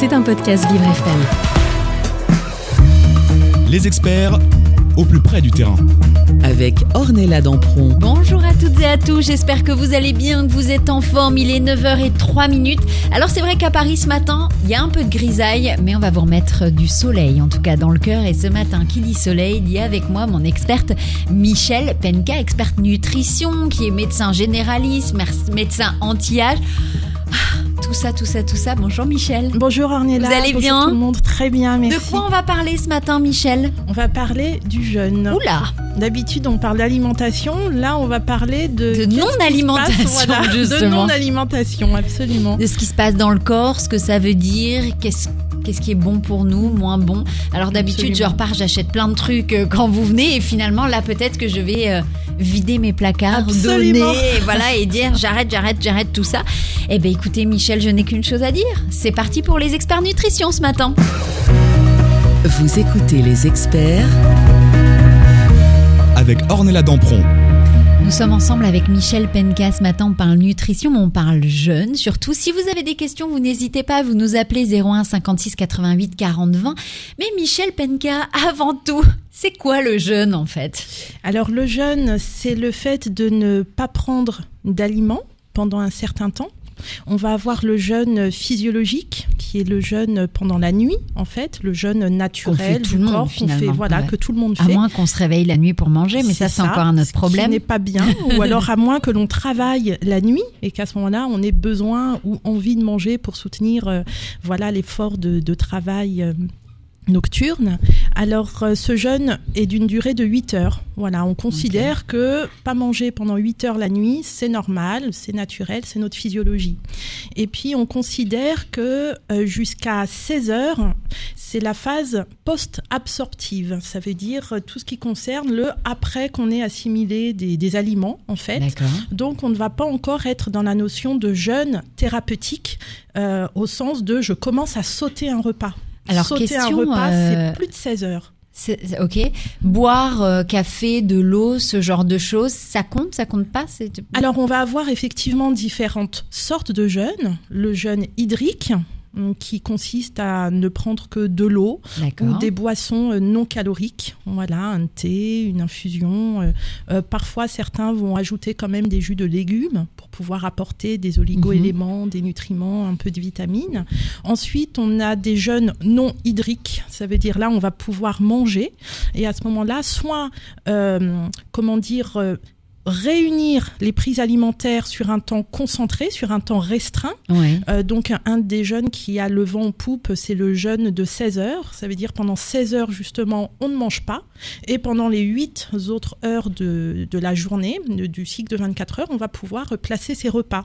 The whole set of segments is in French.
C'est un podcast Vivre FM. Les experts au plus près du terrain. avec Ornella Dampron. Bonjour à toutes et à tous, j'espère que vous allez bien, que vous êtes en forme, il est 9h03 minutes. Alors c'est vrai qu'à Paris ce matin, il y a un peu de grisaille, mais on va vous remettre du soleil, en tout cas dans le cœur. Et ce matin, qui dit soleil, il y a avec moi mon experte Michel Penka, experte nutrition, qui est médecin généraliste, médecin anti-âge. Ah, Tout ça, tout ça, tout ça. Bonjour Michel. Bonjour Ornella. Vous allez Bonjour bien tout le monde, très bien, merci. De quoi on va parler ce matin, Michel? On va parler du jeûne. Oula D'habitude, on parle d'alimentation. Là, on va parler de, De non-alimentation, voilà, De non-alimentation, absolument. de ce qui se passe dans le corps, ce que ça veut dire, qu'est-ce qu'est-ce qui est bon pour nous, moins bon. Alors d'habitude, je repars, j'achète plein de trucs euh, quand vous venez et finalement là peut-être que je vais euh, vider mes placards, Absolument. donner et voilà et dire j'arrête, j'arrête, j'arrête tout ça. Eh ben écoutez Michel, je n'ai qu'une chose à dire. C'est parti pour les experts nutrition ce matin. Vous écoutez les experts Avec Ornella Dampron. Nous sommes ensemble avec Michel Penka ce matin. On parle nutrition, mais on parle jeûne. Surtout, si vous avez des questions, vous n'hésitez pas à vous nous appeler 01 56 88 40 20. Mais Michel Penka, avant tout, c'est quoi le jeûne en fait? Alors, le jeûne, c'est le fait de ne pas prendre d'aliments pendant un certain temps. On va avoir le jeûne physiologique, qui est le jeûne pendant la nuit, en fait, le jeûne naturel du corps qu'on fait, voilà, Ouais. que tout le monde À fait. moins qu'on se réveille la nuit pour manger, mais ça c'est encore un autre ce problème. Qui n'est pas bien, ou alors à moins que l'on travaille la nuit et qu'à ce moment-là, on ait besoin ou envie de manger pour soutenir, euh, voilà, l'effort de, de travail. euh, nocturne. Alors euh, ce jeûne est d'une durée de 8 heures. Voilà, on considère que pas manger pendant 8 heures la nuit, c'est normal, c'est naturel, c'est notre physiologie. Et puis on considère que euh, jusqu'à 16 heures, c'est la phase post-absorptive. Ça veut dire euh, tout ce qui concerne le après qu'on ait assimilé des, des aliments, en fait. Donc on ne va pas encore être dans la notion de jeûne thérapeutique euh, au sens de je commence à sauter un repas. Alors, sauter question, un repas, euh, c'est plus de 16 heures. Ok. Boire euh, café, de l'eau, ce genre de choses, ça compte, ça compte pas Alors on va avoir effectivement différentes sortes de jeûnes. Le jeûne hydrique qui consiste à ne prendre que de l'eau ou des boissons euh, non caloriques. Voilà, un thé, une infusion. euh, euh, parfois, certains vont ajouter quand même des jus de légumes pour pouvoir apporter des oligo-éléments, des nutriments, un peu de vitamines. Ensuite, on a des jeûnes non hydriques. Ça veut dire là, on va pouvoir manger. Et à ce moment-là, soit, euh, comment dire, euh, réunir les prises alimentaires sur un temps concentré, sur un temps restreint. Ouais. Euh, donc un, un des jeunes qui a le vent en poupe, c'est le jeûne de 16 heures. Ça veut dire pendant 16 heures justement, on ne mange pas. Et pendant les 8 autres heures de, de la journée, de- du cycle de 24 heures, on va pouvoir placer ses repas.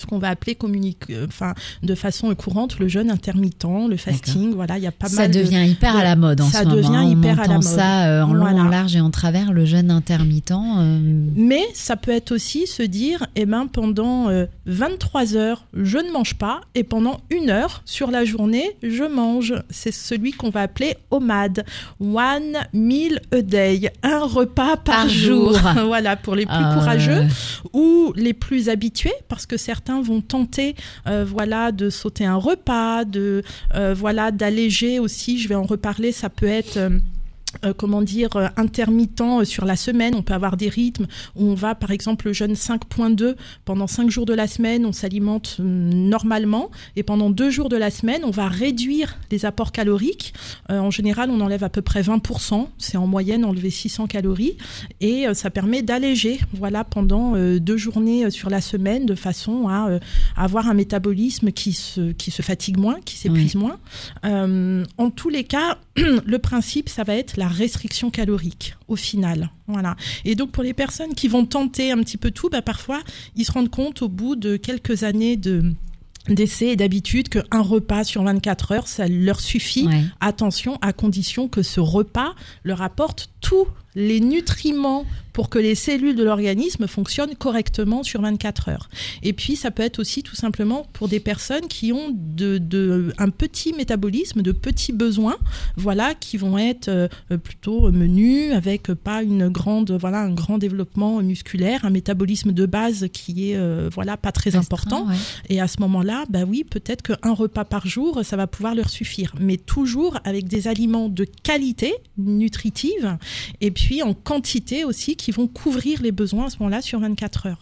Ce qu'on va appeler communique, euh, enfin, de façon courante le jeûne intermittent, le fasting. Voilà, il y a pas ça mal de- devient hyper à la mode en ça ce moment. devient hein. On hyper à la mode. ça euh, en long, en large et en travers, le jeûne intermittent. euh, Mais ça peut être aussi se dire, eh ben, pendant euh, 23 heures, je ne mange pas, et pendant une heure sur la journée, je mange. C'est celui qu'on va appeler OMAD, One Meal a Day, un repas par, Par jour. voilà, pour les plus euh, courageux ou les plus habitués, parce que certains vont tenter, euh, voilà, de sauter un repas, de, euh, voilà, d'alléger aussi. Je vais en reparler. Ça peut être euh, comment dire, euh, intermittent euh, sur la semaine. On peut avoir des rythmes où on va, par exemple, le jeûne 5.2, pendant 5 jours de la semaine, on s'alimente normalement. Et pendant 2 jours de la semaine, on va réduire les apports caloriques. En général, on enlève à peu près 20%. C'est en moyenne enlever 600 calories. Et ça permet d'alléger, voilà, pendant euh, deux journées sur la semaine, de façon à avoir un métabolisme qui se, qui se fatigue moins, qui s'épuise moins. En tous les cas, le principe, ça va être la restriction calorique au final. Voilà. Et donc pour les personnes qui vont tenter un petit peu tout, bah, parfois ils se rendent compte au bout de quelques années de d'essais et d'habitude qu'un repas sur 24 heures, ça leur suffit. ouais. Attention, à condition que ce repas leur apporte tous les nutriments pour que les cellules de l'organisme fonctionnent correctement sur 24 heures. Et puis, ça peut être aussi tout simplement pour des personnes qui ont de, de un petit métabolisme, de petits besoins, voilà, qui vont être euh, plutôt menus, avec pas une grande, voilà, un grand développement musculaire, un métabolisme de base qui est, euh, voilà, pas très important. ouais. Et à ce moment-là, bah oui, peut-être qu'un repas par jour, ça va pouvoir leur suffire. Mais toujours avec des aliments de qualité, nutritive, et puis en quantité aussi, qui vont couvrir les besoins à ce moment-là sur 24 heures.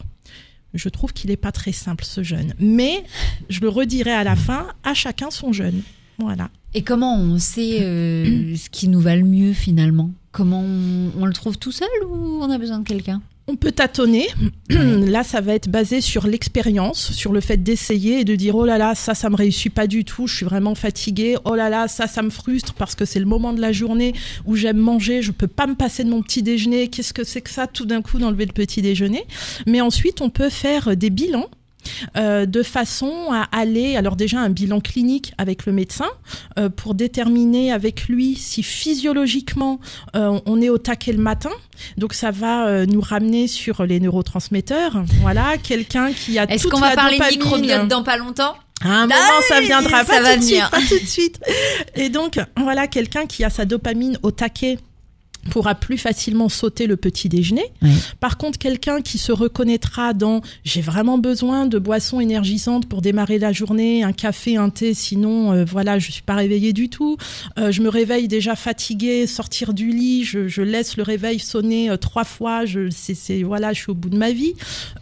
Je trouve qu'il n'est pas très simple ce jeûne. Mais je le redirai à la fin, à chacun son jeûne. Voilà. Et comment on sait euh, ce qui nous va le mieux finalement? Comment on, on le trouve tout seul ou on a besoin de quelqu'un? On peut tâtonner. là, ça va être basé sur l'expérience, sur le fait d'essayer et de dire oh là là, ça, ça me réussit pas du tout, je suis vraiment fatiguée. Oh là là, ça, ça me frustre parce que c'est le moment de la journée où j'aime manger, je peux pas me passer de mon petit déjeuner. Qu'est-ce que c'est que ça, tout d'un coup, d'enlever le petit déjeuner? Mais ensuite, on peut faire des bilans. Euh, de façon à aller, alors déjà un bilan clinique avec le médecin euh, pour déterminer avec lui si physiologiquement euh, on est au taquet le matin. Donc ça va nous ramener sur les neurotransmetteurs. Voilà, quelqu'un qui a Est-ce qu'on va parler dopamine. microbiote dans pas longtemps? À un moment, Ah ça viendra. ça pas va tout venir. suite, pas tout de suite. Et donc, voilà, quelqu'un qui a sa dopamine au taquet pourra plus facilement sauter le petit déjeuner. Par contre, quelqu'un qui se reconnaîtra dans j'ai vraiment besoin de boissons énergisantes pour démarrer la journée, un café, un thé, sinon euh, voilà, je suis pas réveillé du tout. Euh, je me réveille déjà fatigué, sortir du lit, je, je laisse le réveil sonner euh, trois fois, je c'est c'est voilà, je suis au bout de ma vie.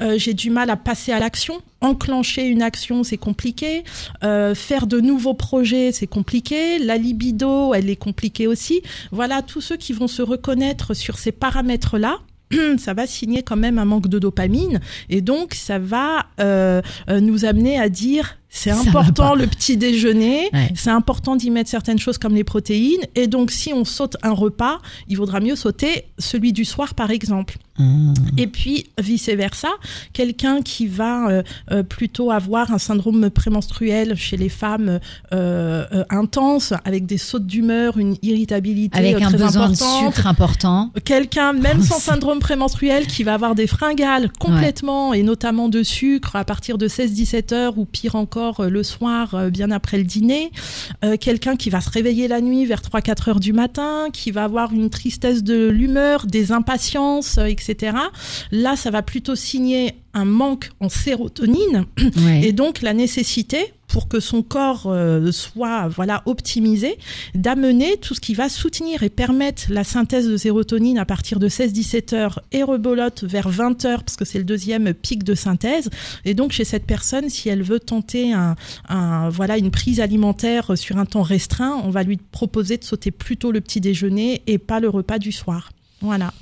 Euh, j'ai du mal à passer à l'action. Enclencher une action, c'est compliqué. Euh, faire de nouveaux projets, c'est compliqué. La libido, elle est compliquée aussi. Voilà, tous ceux qui vont se reconnaître sur ces paramètres-là, ça va signer quand même un manque de dopamine. Et donc, ça va euh, euh, nous amener à dire c'est important le petit déjeuner, Ouais. c'est important d'y mettre certaines choses comme les protéines. Et donc, si on saute un repas, il vaudra mieux sauter celui du soir, par exemple. Mmh. Et puis vice versa, quelqu'un qui va euh, euh, plutôt avoir un syndrome prémenstruel chez les femmes euh, euh, intense, avec des sautes d'humeur, une irritabilité Avec un besoin de sucre important. Quelqu'un, même sans syndrome prémenstruel, qui va avoir des fringales complètement, et notamment de sucre à partir de 16-17 heures, ou pire encore le soir, bien après le dîner. Quelqu'un qui va se réveiller la nuit vers 3-4 heures du matin, qui va avoir une tristesse de l'humeur, des impatiences, euh, etc. Là, ça va plutôt signer un manque en sérotonine Ouais. et donc la nécessité pour que son corps euh, soit voilà optimisé d'amener tout ce qui va soutenir et permettre la synthèse de sérotonine à partir de 16-17 heures et rebolote vers 20 heures parce que c'est le deuxième pic de synthèse et donc chez cette personne si elle veut tenter un, un- voilà une prise alimentaire sur un temps restreint on va lui proposer de sauter plutôt le petit déjeuner et pas le repas du soir voilà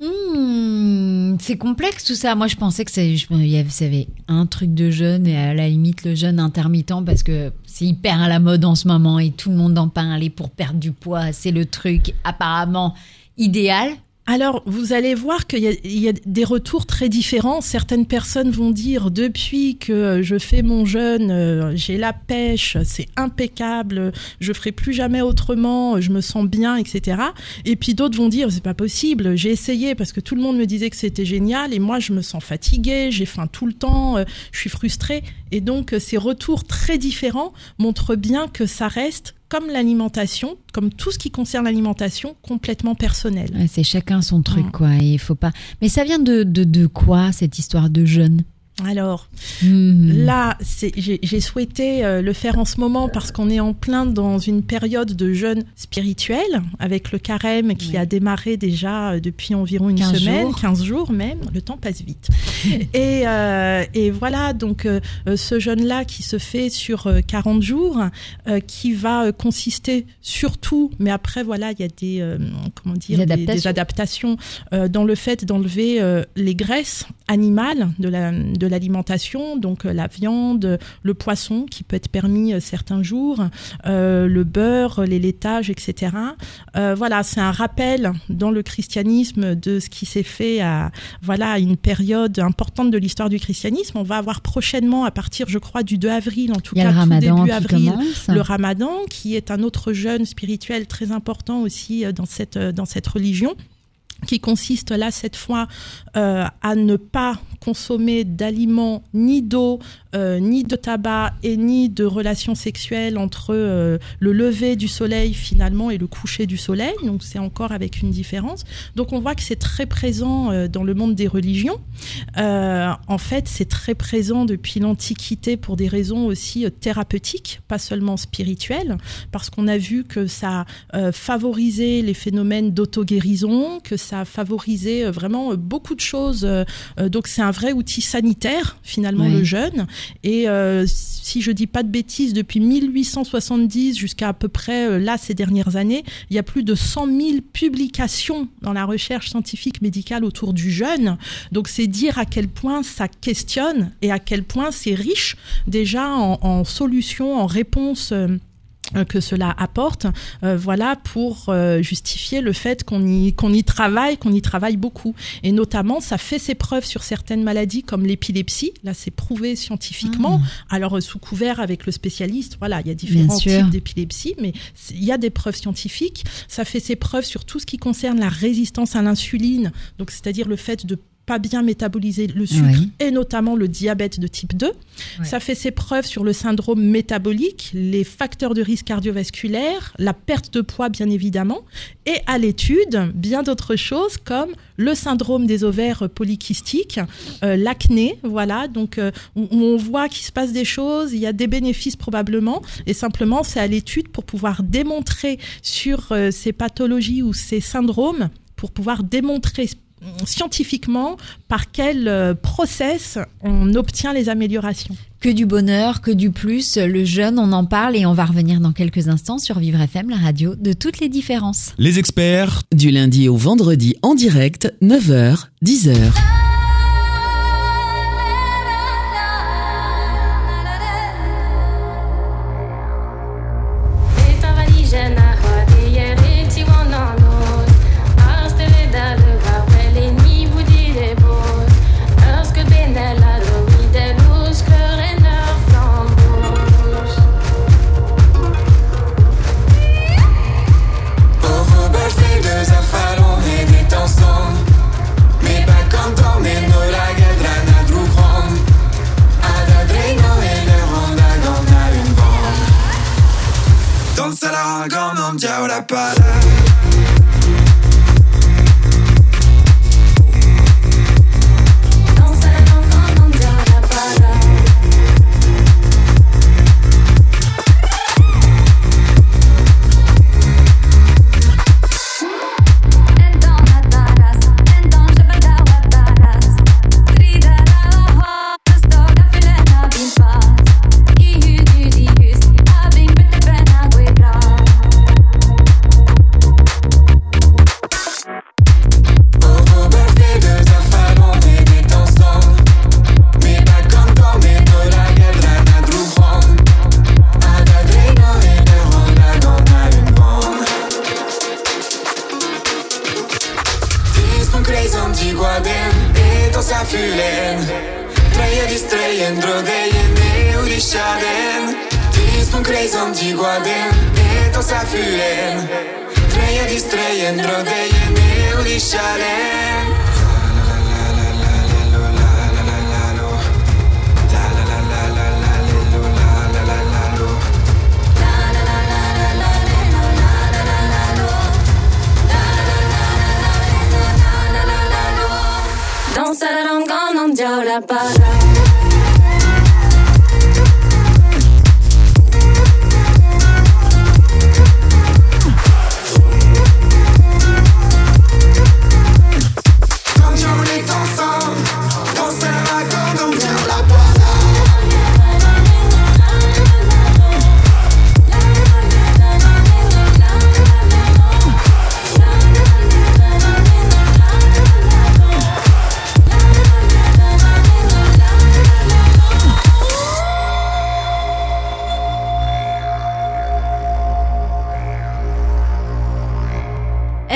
Mmh, c'est complexe tout ça. Moi, je pensais que ça avait un truc de jeûne et à la limite le jeûne intermittent parce que c'est hyper à la mode en ce moment et tout le monde en parle. Et pour perdre du poids, c'est le truc apparemment idéal. Alors, vous allez voir qu'il y, y a des retours très différents. Certaines personnes vont dire depuis que je fais mon jeûne, euh, j'ai la pêche, c'est impeccable, je ferai plus jamais autrement, je me sens bien, etc. Et puis d'autres vont dire c'est pas possible, j'ai essayé parce que tout le monde me disait que c'était génial et moi je me sens fatiguée, j'ai faim tout le temps, euh, je suis frustrée. Et donc euh, ces retours très différents montrent bien que ça reste comme l'alimentation, comme tout ce qui concerne l'alimentation, complètement personnel. Ouais, c'est chacun son truc Mm. quoi. Il faut pas. Mais ça vient de de, de quoi cette histoire de jeûne? Alors, Mmh. Là, j'ai souhaité euh, le faire en ce moment parce qu'on est en plein dans une période de jeûne spirituel avec le carême qui Oui. a démarré déjà euh, depuis environ une 15 semaine, jours. 15 jours même. Le temps passe vite. et, euh, et voilà, donc euh, ce jeûne-là qui se fait sur euh, 40 jours, qui va consister surtout, mais après voilà, il y a des comment dire, Des adaptations. des adaptations dans le fait d'enlever les graisses animales de la de l'alimentation, donc euh, la viande, le poisson qui peut être permis euh, certains jours, euh, le beurre, les laitages, etc. Voilà, c'est un rappel dans le christianisme de ce qui s'est fait à voilà à une période importante de l'histoire du christianisme. On va avoir prochainement, à partir, je crois, du 2 avril, en tout cas tout Ramadan début avril, commence. le ramadan, qui est un autre jeûne spirituel très important aussi dans cette, dans cette religion qui consiste là cette fois euh, à ne pas consommer d'aliments ni d'eau, euh, ni de tabac et ni de relations sexuelles entre euh, le lever du soleil finalement et le coucher du soleil. Donc c'est encore avec une différence. Donc on voit que c'est très présent euh, dans le monde des religions. En fait, c'est très présent depuis l'Antiquité pour des raisons aussi thérapeutiques, pas seulement spirituelles, parce qu'on a vu que ça favorisait les phénomènes d'auto-guérison, que ça favorisait vraiment beaucoup de choses. Donc c'est un vrai outil sanitaire finalement Oui. le jeûne. Et euh, si je dis pas de bêtises, depuis 1870 jusqu'à à peu près euh, là ces dernières années, il y a plus de 100 000 publications dans la recherche scientifique médicale autour du jeûne. Donc c'est dire à quel point ça questionne et à quel point c'est riche déjà en, en solutions, en réponses. Euh, que cela apporte, euh, voilà, pour euh, justifier le fait qu'on y, qu'on y travaille, qu'on y travaille beaucoup. Et notamment, ça fait ses preuves sur certaines maladies comme l'épilepsie. Là, c'est prouvé scientifiquement. Alors, euh, sous couvert avec le spécialiste, voilà, il y a différents types d'épilepsie, mais il y a des preuves scientifiques. Ça fait ses preuves sur tout ce qui concerne la résistance à l'insuline, donc c'est-à-dire le fait de pas bien métaboliser le sucre Oui. et notamment le diabète de type 2. Ça fait ses preuves sur le syndrome métabolique, les facteurs de risque cardiovasculaire, la perte de poids bien évidemment, et à l'étude, bien d'autres choses comme le syndrome des ovaires polykystiques, euh, l'acné, voilà, donc euh, où où on voit qu'il se passe des choses, il y a des bénéfices probablement, et simplement c'est à l'étude pour pouvoir démontrer sur euh, ces pathologies ou ces syndromes, pour pouvoir démontrer scientifiquement par quel euh, process on obtient les améliorations. Que du bonheur, que du plus. Le jeûne, on en parle et on va revenir dans quelques instants sur Vivre FM, la radio de toutes les différences. Les experts Du lundi au vendredi en direct, 9h, 10h. Trăie distreie într-o deie neurișaren Tins un creizon tigoaden Eto sa fyren Trăie distreie într-o deie neurișaren Don't settle, I'm gone. Dansaron con un la para.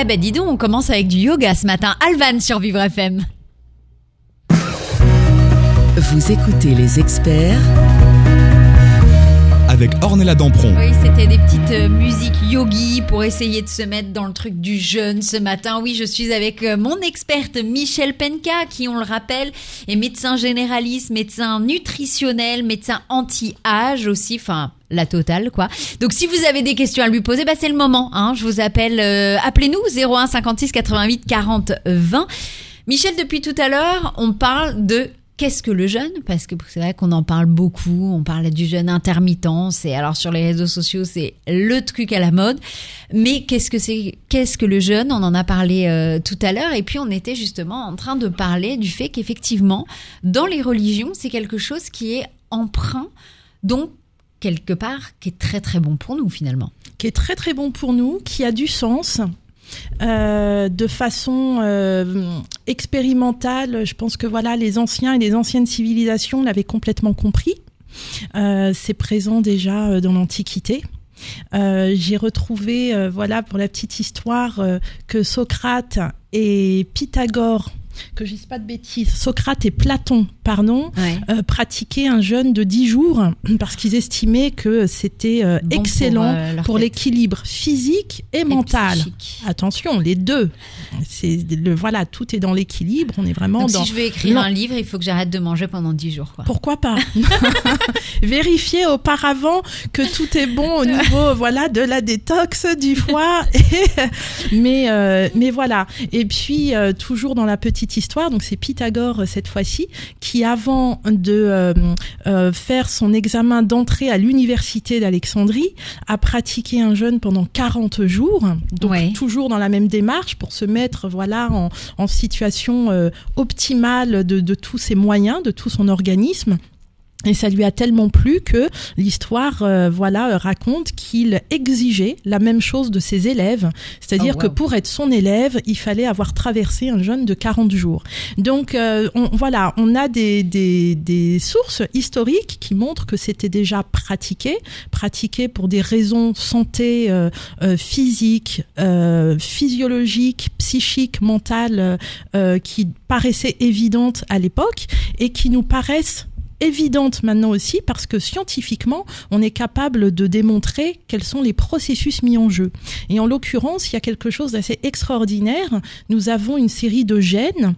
Ben dis donc, on commence avec du yoga ce matin. Alvan sur Vivre FM. Vous écoutez les experts avec Ornella Dampron. Oui, c'était des petites euh, musiques yogi pour essayer de se mettre dans le truc du jeûne ce matin. Oui, je suis avec euh, mon experte Michel Penka, qui, on le rappelle, est médecin généraliste, médecin nutritionnel, médecin anti-âge aussi, enfin la totale quoi. Donc si vous avez des questions à lui poser, bah c'est le moment. Hein. Je vous appelle, euh, appelez-nous 01 56 88 40 20. Michel, depuis tout à l'heure, on parle de Qu'est-ce que le jeûne? Parce que c'est vrai qu'on en parle beaucoup. On parle du jeûne intermittent. C'est alors sur les réseaux sociaux, c'est le truc à la mode. Mais qu'est-ce que c'est Qu'est-ce que le jeûne? On en a parlé euh, tout à l'heure. Et puis on était justement en train de parler du fait qu'effectivement, dans les religions, c'est quelque chose qui est emprunt, donc quelque part, qui est très très bon pour nous finalement. qui est très très bon pour nous, qui a du sens. euh, de façon euh, expérimentale, je pense que voilà, les anciens et les anciennes civilisations l'avaient complètement compris. Euh, c'est présent déjà dans l'Antiquité. J'ai retrouvé, voilà, pour la petite histoire, que Socrate et Pythagore, que je dise pas de bêtises, Socrate et Platon, pardon, Ouais. euh, pratiquaient un jeûne de 10 jours parce qu'ils estimaient que c'était euh, Bon excellent euh, pour l'équilibre physique et, Et mental. psychique. Attention, les deux. C'est le voilà, tout est dans l'équilibre. On est vraiment Donc dans. si je veux écrire Non. un livre, il faut que j'arrête de manger pendant 10 jours. Quoi. Pourquoi pas? Vérifier auparavant que tout est bon au niveau voilà de la détox du foie. Et- mais euh, mais voilà. Et puis toujours dans la petite histoire, donc c'est Pythagore euh, cette fois-ci qui avant de euh, euh, faire son examen d'entrée à l'université d'Alexandrie a pratiqué un jeûne pendant 40 jours. Donc Ouais. toujours dans la même démarche pour se mettre voilà en, en situation optimale de, de tous ses moyens, de tout son organisme. Et ça lui a tellement plu que l'histoire, euh, voilà, raconte qu'il exigeait la même chose de ses élèves, c'est-à-dire Oh, que pour être son élève, il fallait avoir traversé un jeûne de 40 jours. Donc, euh, on, voilà, on a des, des, des sources historiques qui montrent que c'était déjà pratiqué, pratiqué pour des raisons santé euh, physique, physiologique, psychique, mentale, qui paraissaient évidentes à l'époque et qui nous paraissent évidentes maintenant aussi parce que scientifiquement, on est capable de démontrer quels sont les processus mis en jeu. Et en l'occurrence, il y a quelque chose d'assez extraordinaire. Nous avons une série de gènes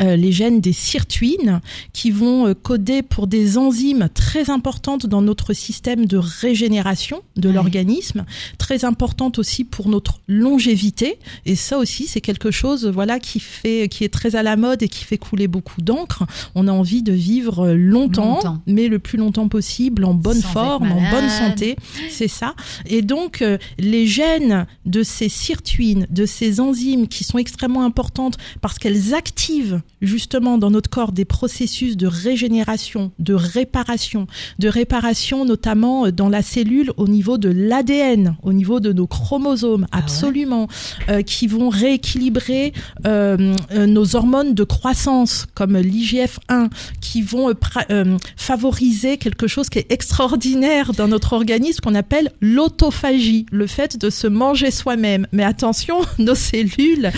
euh, les gènes des sirtuines qui vont euh, coder pour des enzymes très importantes dans notre système de régénération de Ouais. l'organisme, très importantes aussi pour notre longévité et ça aussi c'est quelque chose voilà qui fait qui est très à la mode et qui fait couler beaucoup d'encre. On a envie de vivre euh, longtemps, Longtemps. mais le plus longtemps possible en bonne Sans forme, en bonne santé, c'est ça. Et donc euh, les gènes de ces sirtuines, de ces enzymes qui sont extrêmement importantes parce qu'elles activent justement dans notre corps des processus de régénération, de réparation, de réparation notamment euh, dans la cellule au niveau de l'ADN, au niveau de nos chromosomes, Ah ouais absolument, euh, qui vont rééquilibrer euh, nos hormones de croissance comme l'IGF-1, qui vont euh, favoriser quelque chose qui est extraordinaire dans notre organisme qu'on appelle l'autophagie, le fait de se manger soi-même. Mais attention, nos cellules,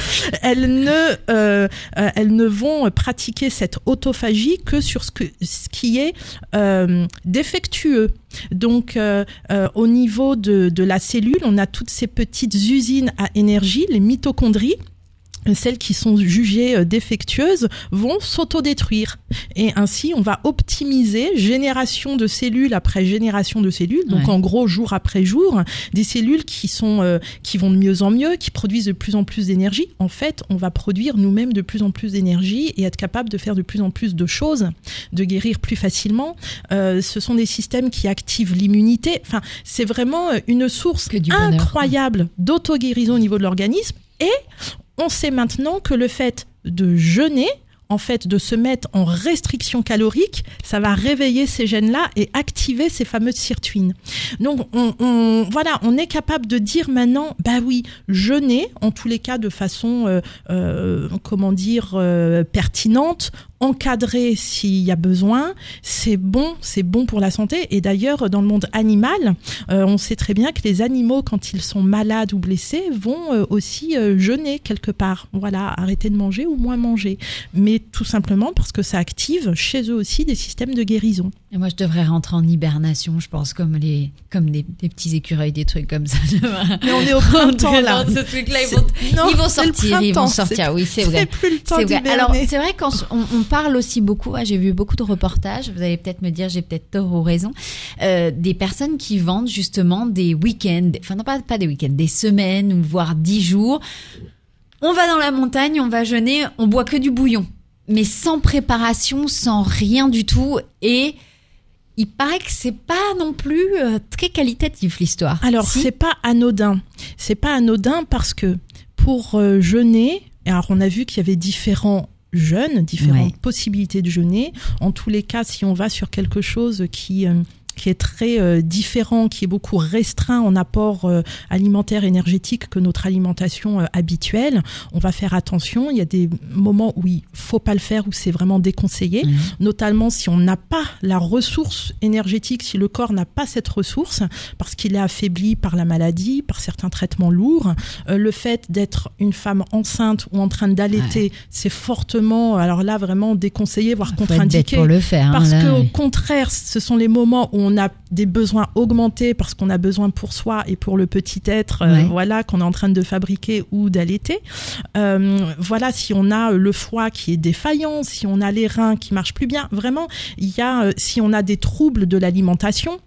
elles ne, elles ne vont pratiquer cette autophagie que sur ce, qui est euh, défectueux. Donc, euh, euh, au niveau de la cellule, on a toutes ces petites usines à énergie, les mitochondries. Celles qui sont jugées euh, défectueuses vont s'autodétruire. Et ainsi, on va optimiser génération de cellules après génération de cellules. Donc, Ouais. en gros, jour après jour, des cellules qui sont, euh, qui vont de mieux en mieux, qui produisent de plus en plus d'énergie. En fait, on va produire nous-mêmes de plus en plus d'énergie et être capable de faire de plus en plus de choses, de guérir plus facilement. Euh, ce sont des systèmes qui activent l'immunité. Enfin, c'est vraiment euh, une source incroyable d'auto-guérison au niveau de l'organisme. Et on sait maintenant que le fait de jeûner, en fait, de se mettre en restriction calorique, ça va réveiller ces gènes-là et activer ces fameuses sirtuines. Donc, on, voilà, on est capable de dire maintenant, bah oui, jeûner, en tous les cas de façon, euh, euh, comment dire, euh, pertinente, encadré s'il y a besoin. C'est bon, c'est bon pour la santé. Et d'ailleurs, dans le monde animal, euh, on sait très bien que les animaux, quand ils sont malades ou blessés, vont euh, aussi euh, jeûner quelque part. Voilà, arrêter de manger ou moins manger. Mais tout simplement parce que ça active chez eux aussi des systèmes de guérison. Et moi, je devrais rentrer en hibernation, je pense, comme les, comme des, des petits écureuils, des trucs comme ça. Mais on est au printemps là. Ce truc-là, ils C'est- vont, Non, ils vont c'est sortir, ils vont sortir. c'est- Oui, c'est c'est vrai. plus le temps C'est vrai. Alors, c'est vrai on, on parle aussi beaucoup, ah, j'ai vu beaucoup de reportages, vous allez peut-être me dire j'ai peut-être tort ou raison, euh, des personnes qui vendent justement des week-ends, enfin non pas, pas des week-ends, des semaines ou voire dix jours. On va dans la montagne, on va jeûner, on boit que du bouillon, mais sans préparation, sans rien du tout et il paraît que c'est pas non plus euh, très qualitatif l'histoire. Alors, Si c'est pas anodin. C'est pas anodin parce que pour euh, jeûner, alors on a vu qu'il y avait différents jeûnes, différentes Ouais. possibilités de jeûner. En tous les cas, si on va sur quelque chose qui euh, qui est très euh, différent, qui est beaucoup restreint en apport euh, alimentaire énergétique que notre alimentation euh, habituelle, on va faire attention. Il y a des moments où il faut pas le faire, où c'est vraiment déconseillé, Mhm. notamment si on n'a pas la ressource énergétique, si le corps n'a pas cette ressource, parce qu'il est affaibli par la maladie, par certains traitements lourds. Euh, le fait d'être une femme enceinte ou en train d'allaiter, c'est fortement, alors là vraiment déconseillé, voire contre-indiqué. pour le faire. hein, Parce là, que au contraire, ce sont les moments où on a des besoins augmentés parce qu'on a besoin pour soi et pour le petit être, euh, voilà, qu'on est en train de fabriquer ou d'allaiter. Euh, voilà, si on a le foie qui est défaillant, si on a les reins qui marchent plus bien, vraiment, il y a, euh, si on a des troubles de l'alimentation.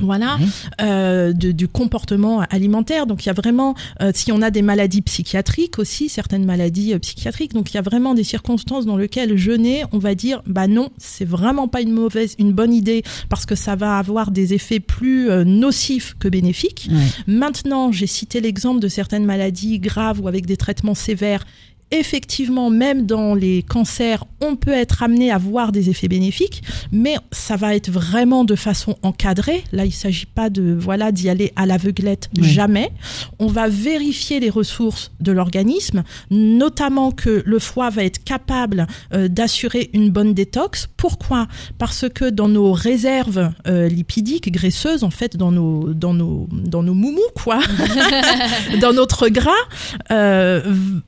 Voilà, Ouais. euh, de- du comportement alimentaire. Donc il y a vraiment, euh, si on a des maladies psychiatriques aussi, certaines maladies euh, psychiatriques. Donc il y a vraiment des circonstances dans lesquelles jeûner, on va dire, bah non, c'est vraiment pas une mauvaise, une bonne idée parce que ça va avoir des effets plus euh, nocifs que bénéfiques. Ouais. Maintenant, j'ai cité l'exemple de certaines maladies graves ou avec des traitements sévères. Effectivement, même dans les cancers, on peut être amené à voir des effets bénéfiques, mais ça va être vraiment de façon encadrée. Là, il s'agit pas de voilà d'y aller à l'aveuglette, Oui. jamais. On va vérifier les ressources de l'organisme, notamment que le foie va être capable euh, d'assurer une bonne détox. Pourquoi? Parce que dans nos réserves euh, lipidiques, graisseuses, en fait, dans nos dans nos dans nos moumous quoi, dans notre gras, euh,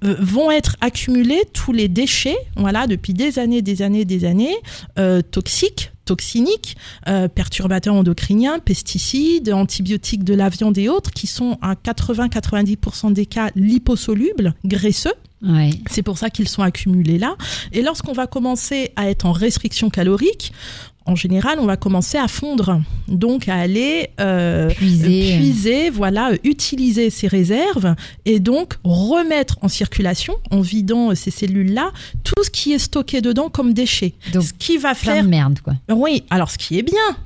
vont être accumulés tous les déchets, voilà, depuis des années, des années, des années, euh, toxiques toxiniques, euh, perturbateurs endocriniens, pesticides, antibiotiques de la viande et autres, qui sont à 80-90% des cas liposolubles, graisseux. Ouais. C'est pour ça qu'ils sont accumulés là. Et lorsqu'on va commencer à être en restriction calorique, en général, on va commencer à fondre, donc à aller euh, Puiser. puiser, voilà, euh, utiliser ces réserves et donc remettre en circulation, en vidant euh, ces cellules-là, tout ce qui est stocké dedans comme déchets. Donc, ce qui va Plein faire de merde, quoi. oui, alors ce qui est bien,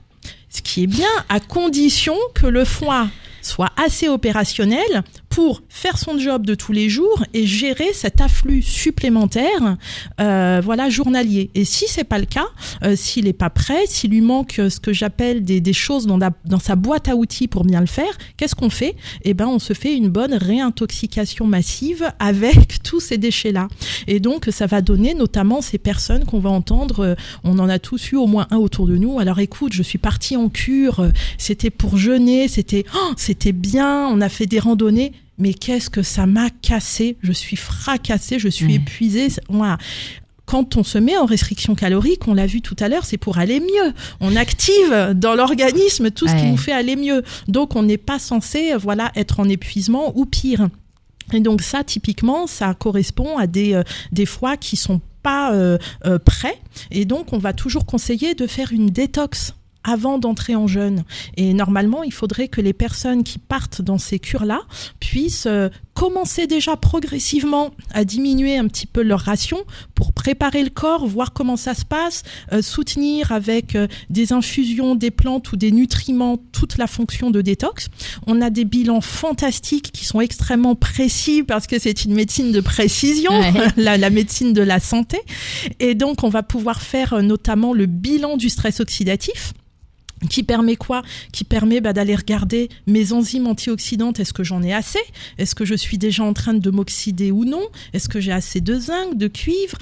ce qui est bien à condition que le foie soit assez opérationnel pour faire son job de tous les jours et gérer cet afflux supplémentaire, euh, voilà, journalier. Et si c'est pas le cas, euh, s'il est pas prêt, s'il lui manque euh, ce que j'appelle des, des choses dans, la- dans sa boîte à outils pour bien le faire, qu'est-ce qu'on fait? Eh ben, on se fait une bonne réintoxication massive avec tous ces déchets-là. Et donc, ça va donner notamment ces personnes qu'on va entendre. euh, on en a tous eu au moins un autour de nous. Alors, écoute, je suis partie en cure. euh, C'était pour jeûner. C'était, oh, c'était bien. On a fait des randonnées. Mais qu'est-ce que ça m'a cassé? Je suis fracassée. Je suis Ouais. épuisée. Voilà quand on se met en restriction calorique, on l'a vu tout à l'heure, c'est pour aller mieux. On active dans l'organisme tout ce qui nous fait aller mieux. Donc on n'est pas censé euh, voilà être en épuisement ou pire. Et donc ça typiquement, ça correspond à des euh, des foies qui sont pas euh, euh, prêts et donc on va toujours conseiller de faire une détox avant d'entrer en jeûne. Et normalement, il faudrait que les personnes qui partent dans ces cures-là puissent euh, commencer déjà progressivement à diminuer un petit peu leur ration pour préparer le corps, voir comment ça se passe, euh, soutenir avec euh, des infusions, des plantes ou des nutriments toute la fonction de détox. On a des bilans fantastiques qui sont extrêmement précis parce que c'est une médecine de précision, Ouais. la, la médecine de la santé. Et donc, on va pouvoir faire notamment le bilan du stress oxydatif qui permet quoi? Qui permet bah, d'aller regarder mes enzymes antioxydantes. Est-ce que j'en ai assez? Est-ce que je suis déjà en train de m'oxyder ou non? Est-ce que j'ai assez de zinc, de cuivre?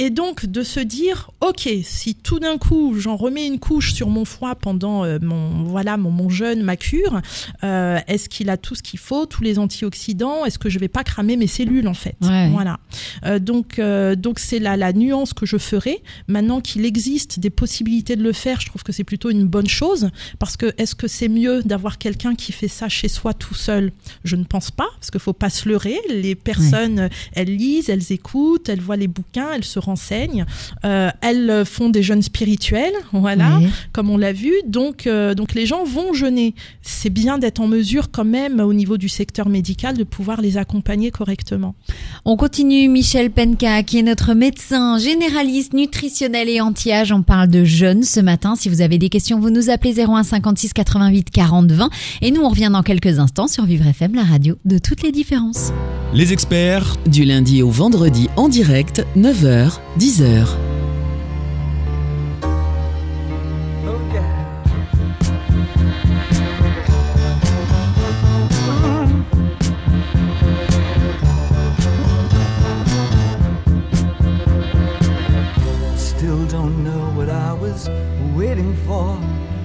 Et donc de se dire, ok, si tout d'un coup j'en remets une couche sur mon foie pendant euh, mon voilà mon, mon jeûne, ma cure, euh, est-ce qu'il a tout ce qu'il faut, tous les antioxydants? Est-ce que je vais pas cramer mes cellules en fait? Ouais. Voilà. Euh, donc euh, donc c'est la la nuance que je ferai. Maintenant qu'il existe des possibilités de le faire, je trouve que c'est plutôt une bonne chose parce que est-ce que c'est mieux d'avoir quelqu'un qui fait ça chez soi tout seul? Je ne pense pas parce qu'il faut pas se leurrer. Les personnes, elles lisent, elles écoutent, elles voient les bouquins, elles se renseignent, euh, elles font des jeûnes spirituels, voilà, comme on l'a vu. Donc euh, donc les gens vont jeûner. C'est bien d'être en mesure quand même au niveau du secteur médical de pouvoir les accompagner correctement. On continue, Michel Penka, qui est notre médecin généraliste, nutritionnel et anti-âge. On parle de jeûne ce matin. Si vous avez des questions, vous nous appelez 01 56 88 40 20. Et nous, on revient dans quelques instants sur Vivre FM, la radio de toutes les différences. Les experts Du lundi au vendredi en direct, 9h, 10h. Still don't know what I was waiting for.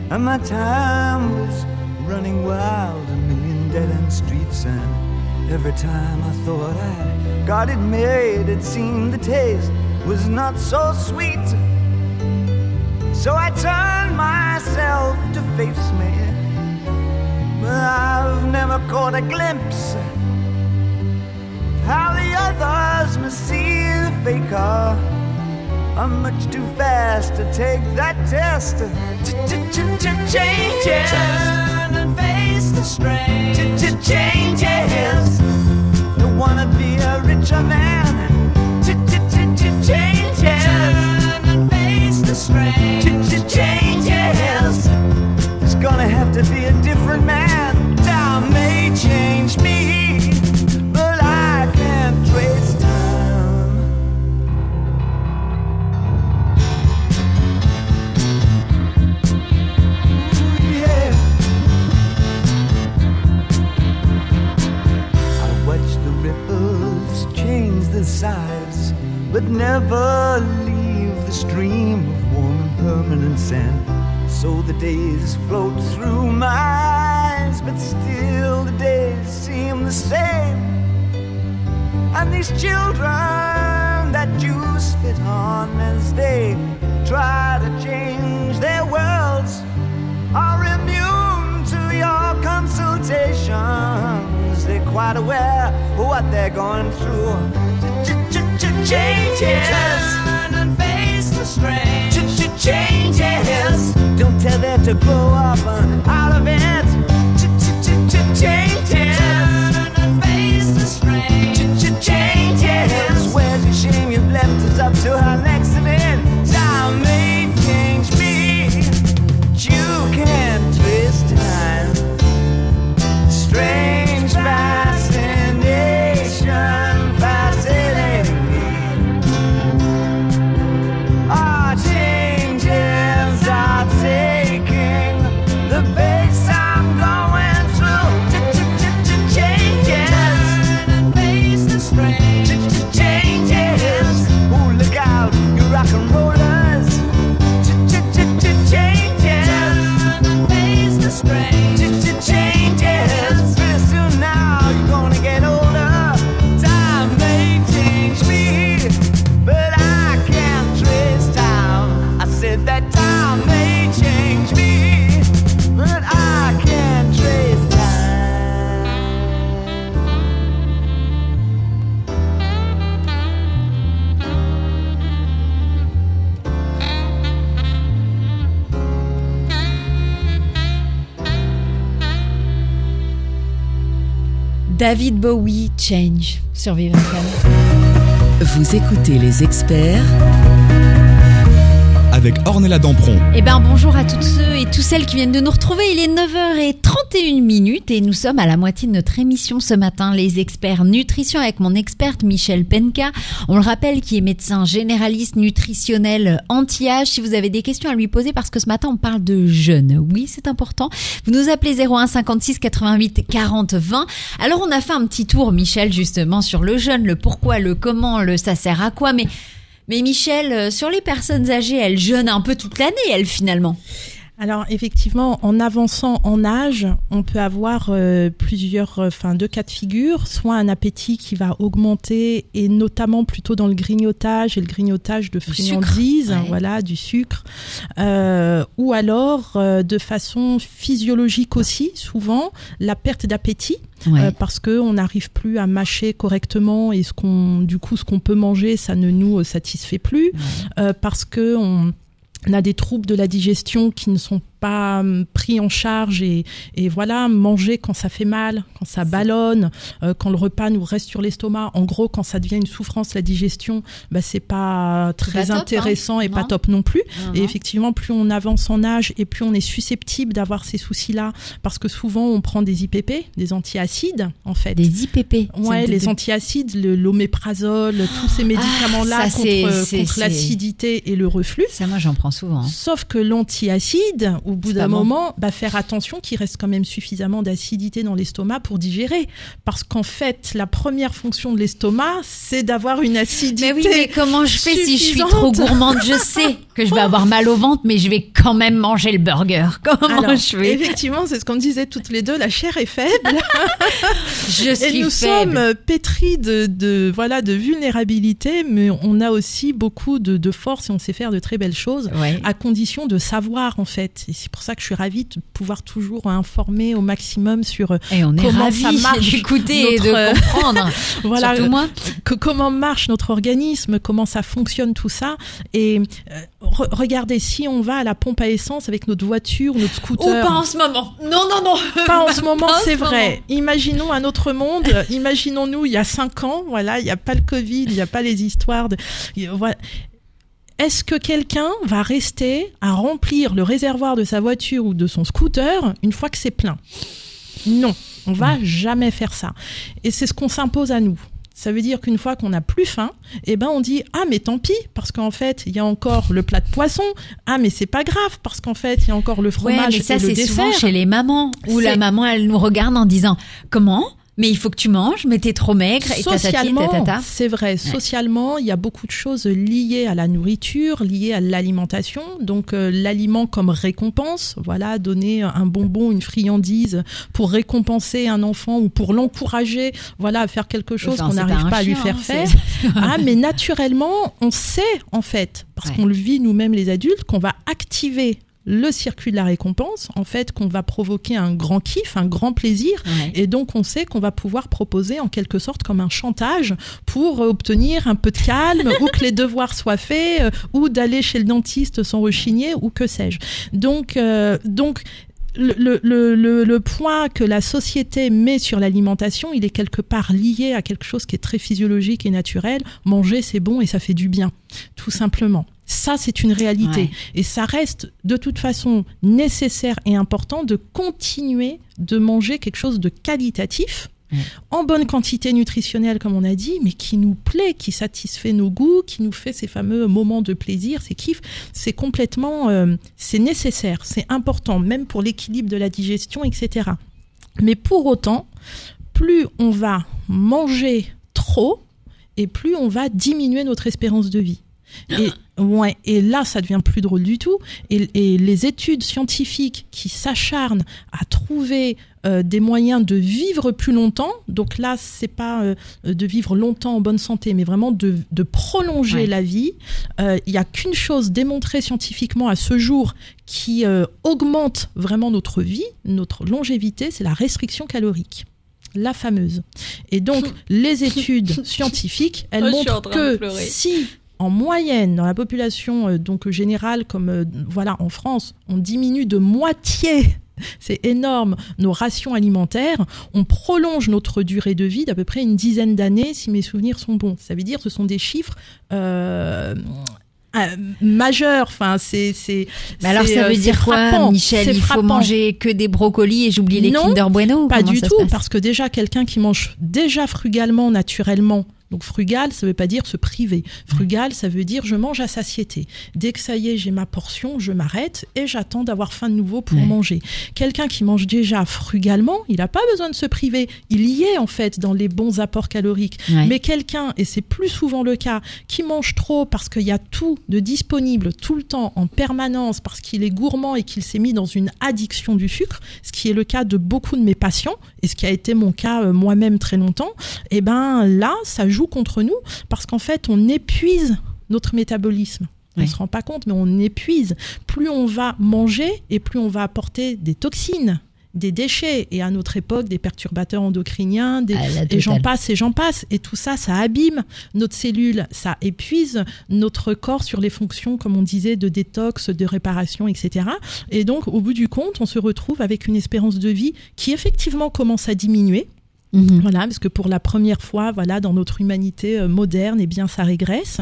And my time was running wild, a million dead end streets. And every time I thought I got it made, it seemed the taste was not so sweet. So I turned myself to face me. But I've never caught a glimpse of how the others must see the faker. I'm much too fast to take that test. Changes. Turn and face the strain. Changes. Don't wanna be a richer man. Strain. Changes. It's gonna have to be a different man. Going through. Changes. Turn and face the strange. Changes. Don't tell them to grow up and out of it. David Bowie, Change, sur Vivre. Vous écoutez les experts avec Ornella Dampron. Eh ben bonjour à toutes ceux et toutes celles qui viennent de nous retrouver. Il est 9h31 minutes et nous sommes à la moitié de notre émission ce matin, les experts nutrition avec mon experte Michel Penka. On le rappelle qui est médecin généraliste nutritionnel anti-âge. Si vous avez des questions à lui poser parce que ce matin on parle de jeûne. Oui, c'est important. Vous nous appelez 01 56 88 40 20. Alors on a fait un petit tour Michel justement sur le jeûne, le pourquoi, le comment, le ça sert à quoi mais Mais Michel, euh, sur les personnes âgées, elles jeûnent un peu toute l'année, elles finalement. Alors effectivement, en avançant en âge, on peut avoir euh, plusieurs, euh, enfin deux cas de figure, soit un appétit qui va augmenter et notamment plutôt dans le grignotage et le grignotage de friandises, ouais. voilà, du sucre, euh, ou alors euh, de façon physiologique aussi, souvent la perte d'appétit. Euh, parce que on n'arrive plus à mâcher correctement et ce qu'on, du coup, ce qu'on peut manger, ça ne nous satisfait plus, Euh, parce que on, on a des troubles de la digestion qui ne sont pas hum, pris en charge et, et voilà manger quand ça fait mal quand ça ballonne euh, quand le repas nous reste sur l'estomac en gros quand ça devient une souffrance la digestion bah c'est pas très pas top, intéressant hein. et pas top non plus Non, et non. effectivement plus on avance en âge et plus on est susceptible d'avoir ces soucis là parce que souvent on prend des IPP des antiacides en fait Des IPP. Ouais, les de- antiacides, le- l'oméprazole, tous ces médicaments-là Ah, ça, c'est- contre, contre l'acidité et le reflux. Ça, moi, j'en prends souvent. hein. Sauf que l'antiacide, au bout d'un moment, bah, faire attention qu'il reste quand même suffisamment d'acidité dans l'estomac pour digérer. Parce qu'en fait, la première fonction de l'estomac, c'est d'avoir une acidité. Mais oui, mais comment je fais si je suis trop gourmande? Je sais que je vais avoir mal au ventre, mais je vais quand même manger le burger. Comment Alors, je fais? effectivement, c'est ce qu'on disait toutes les deux, la chair est faible. Je Et suis nous faible. sommes pétris de, de, voilà, de vulnérabilité, mais on a aussi beaucoup de, de force et on sait faire de très belles choses. Ouais. à condition de savoir en fait. Et c'est pour ça que je suis ravie de pouvoir toujours informer au maximum sur euh, Et on est comment ravis ça marche d'écouter et de comprendre. voilà moi. que- comment marche notre organisme, comment ça fonctionne tout ça. Et euh, re- regardez, si on va à la pompe à essence avec notre voiture, notre Ou scooter. pas en ce moment. Non, non, non. Pas en ce moment, c'est ce vrai. Imaginons un autre monde. Imaginons-nous il y a cinq ans. Voilà, il n'y a pas le Covid, il n'y a pas les histoires de. Voilà. Est-ce que quelqu'un va rester à remplir le réservoir de sa voiture ou de son scooter une fois que c'est plein? Non, on va jamais faire ça. Et c'est ce qu'on s'impose à nous. Ça veut dire qu'une fois qu'on n'a plus faim, eh ben on dit ah mais tant pis parce qu'en fait il y a encore le plat de poisson. Ah mais c'est pas grave parce qu'en fait il y a encore le Ouais, fromage mais ça, et le c'est dessert. souvent chez les mamans. Où la C'est- maman, elle nous regarde en disant Comment? Mais il faut que tu manges, mais t'es trop maigre. Et Socialement, c'est vrai. Socialement, il y a beaucoup de choses liées à la nourriture, liées à l'alimentation. Donc, euh, l'aliment comme récompense, voilà, donner un bonbon, une friandise pour récompenser un enfant ou pour l'encourager, voilà, à faire quelque chose Enfin, qu'on n'arrive pas, à lui faire hein, faire. ah, mais naturellement, on sait en fait, parce Ouais. qu'on le vit nous-mêmes les adultes, qu'on va activer le circuit de la récompense, en fait, qu'on va provoquer un grand kiff, un grand plaisir, Ouais. et donc, on sait qu'on va pouvoir proposer en quelque sorte comme un chantage pour euh, obtenir un peu de calme ou que les devoirs soient faits euh, ou d'aller chez le dentiste sans rechigner ou que sais-je. Donc, euh, donc le, le, le, le- le point que la société met sur l'alimentation, il est quelque part lié à quelque chose qui est très physiologique et naturel. Manger, c'est bon et ça fait du bien, tout simplement. Ça, c'est une réalité. Ouais. Et ça reste de toute façon nécessaire et important de continuer de manger quelque chose de qualitatif, Ouais. en bonne quantité nutritionnelle, comme on a dit, mais qui nous plaît, qui satisfait nos goûts, qui nous fait ces fameux moments de plaisir, ces kiffs. C'est complètement, euh, c'est nécessaire, c'est important, même pour l'équilibre de la digestion, etc. Mais pour autant, plus on va manger trop, et plus on va diminuer notre espérance de vie. Et, ouais, et là, ça devient plus drôle du tout. Et, et les études scientifiques qui s'acharnent à trouver euh, des moyens de vivre plus longtemps, donc là, c'est pas euh, de vivre longtemps en bonne santé, mais vraiment de, de prolonger Ouais. la vie. Euh, Il y a qu'une chose démontrée scientifiquement à ce jour qui augmente vraiment notre vie, notre longévité, c'est la restriction calorique. La fameuse. Et donc, les études scientifiques, elles Oh, montrent que si en moyenne, dans la population euh, donc générale, comme euh, voilà en France, on diminue de moitié, c'est énorme, nos rations alimentaires, on prolonge notre durée de vie d'à peu près une dizaine d'années, si mes souvenirs sont bons. Ça veut dire que ce sont des chiffres euh, euh, majeurs. Enfin, c'est c'est. Mais alors, ça veut dire quoi, frappant. Michel? C'est Il faut frappant. manger que des brocolis et j'oublie les Non, Kinder Bueno? Pas du tout, parce que déjà quelqu'un qui mange déjà frugalement, naturellement, Donc frugal, ça veut pas dire se priver. Frugal, ça veut dire je mange à satiété. Dès que ça y est, j'ai ma portion, je m'arrête et j'attends d'avoir faim de nouveau pour Ouais. manger. Quelqu'un qui mange déjà frugalement, il n'a pas besoin de se priver. Il y est en fait dans les bons apports caloriques. Ouais. Mais quelqu'un, et c'est plus souvent le cas, qui mange trop parce qu'il y a tout de disponible tout le temps, en permanence, parce qu'il est gourmand et qu'il s'est mis dans une addiction du sucre, ce qui est le cas de beaucoup de mes patients, et ce qui a été mon cas euh, moi-même très longtemps, et ben là, ça joue contre nous, parce qu'en fait, on épuise notre métabolisme. On Oui. se rend pas compte, mais on épuise. Plus on va manger et plus on va apporter des toxines, des déchets, et à notre époque, des perturbateurs endocriniens, des, et j'en passe et j'en passe. Et tout ça, ça abîme notre cellule, ça épuise notre corps sur les fonctions, comme on disait, de détox, de réparation, etc. Et donc, au bout du compte, on se retrouve avec une espérance de vie qui effectivement commence à diminuer. Mhm. Voilà, parce que pour la première fois, voilà, dans notre humanité euh, moderne, eh bien, ça régresse,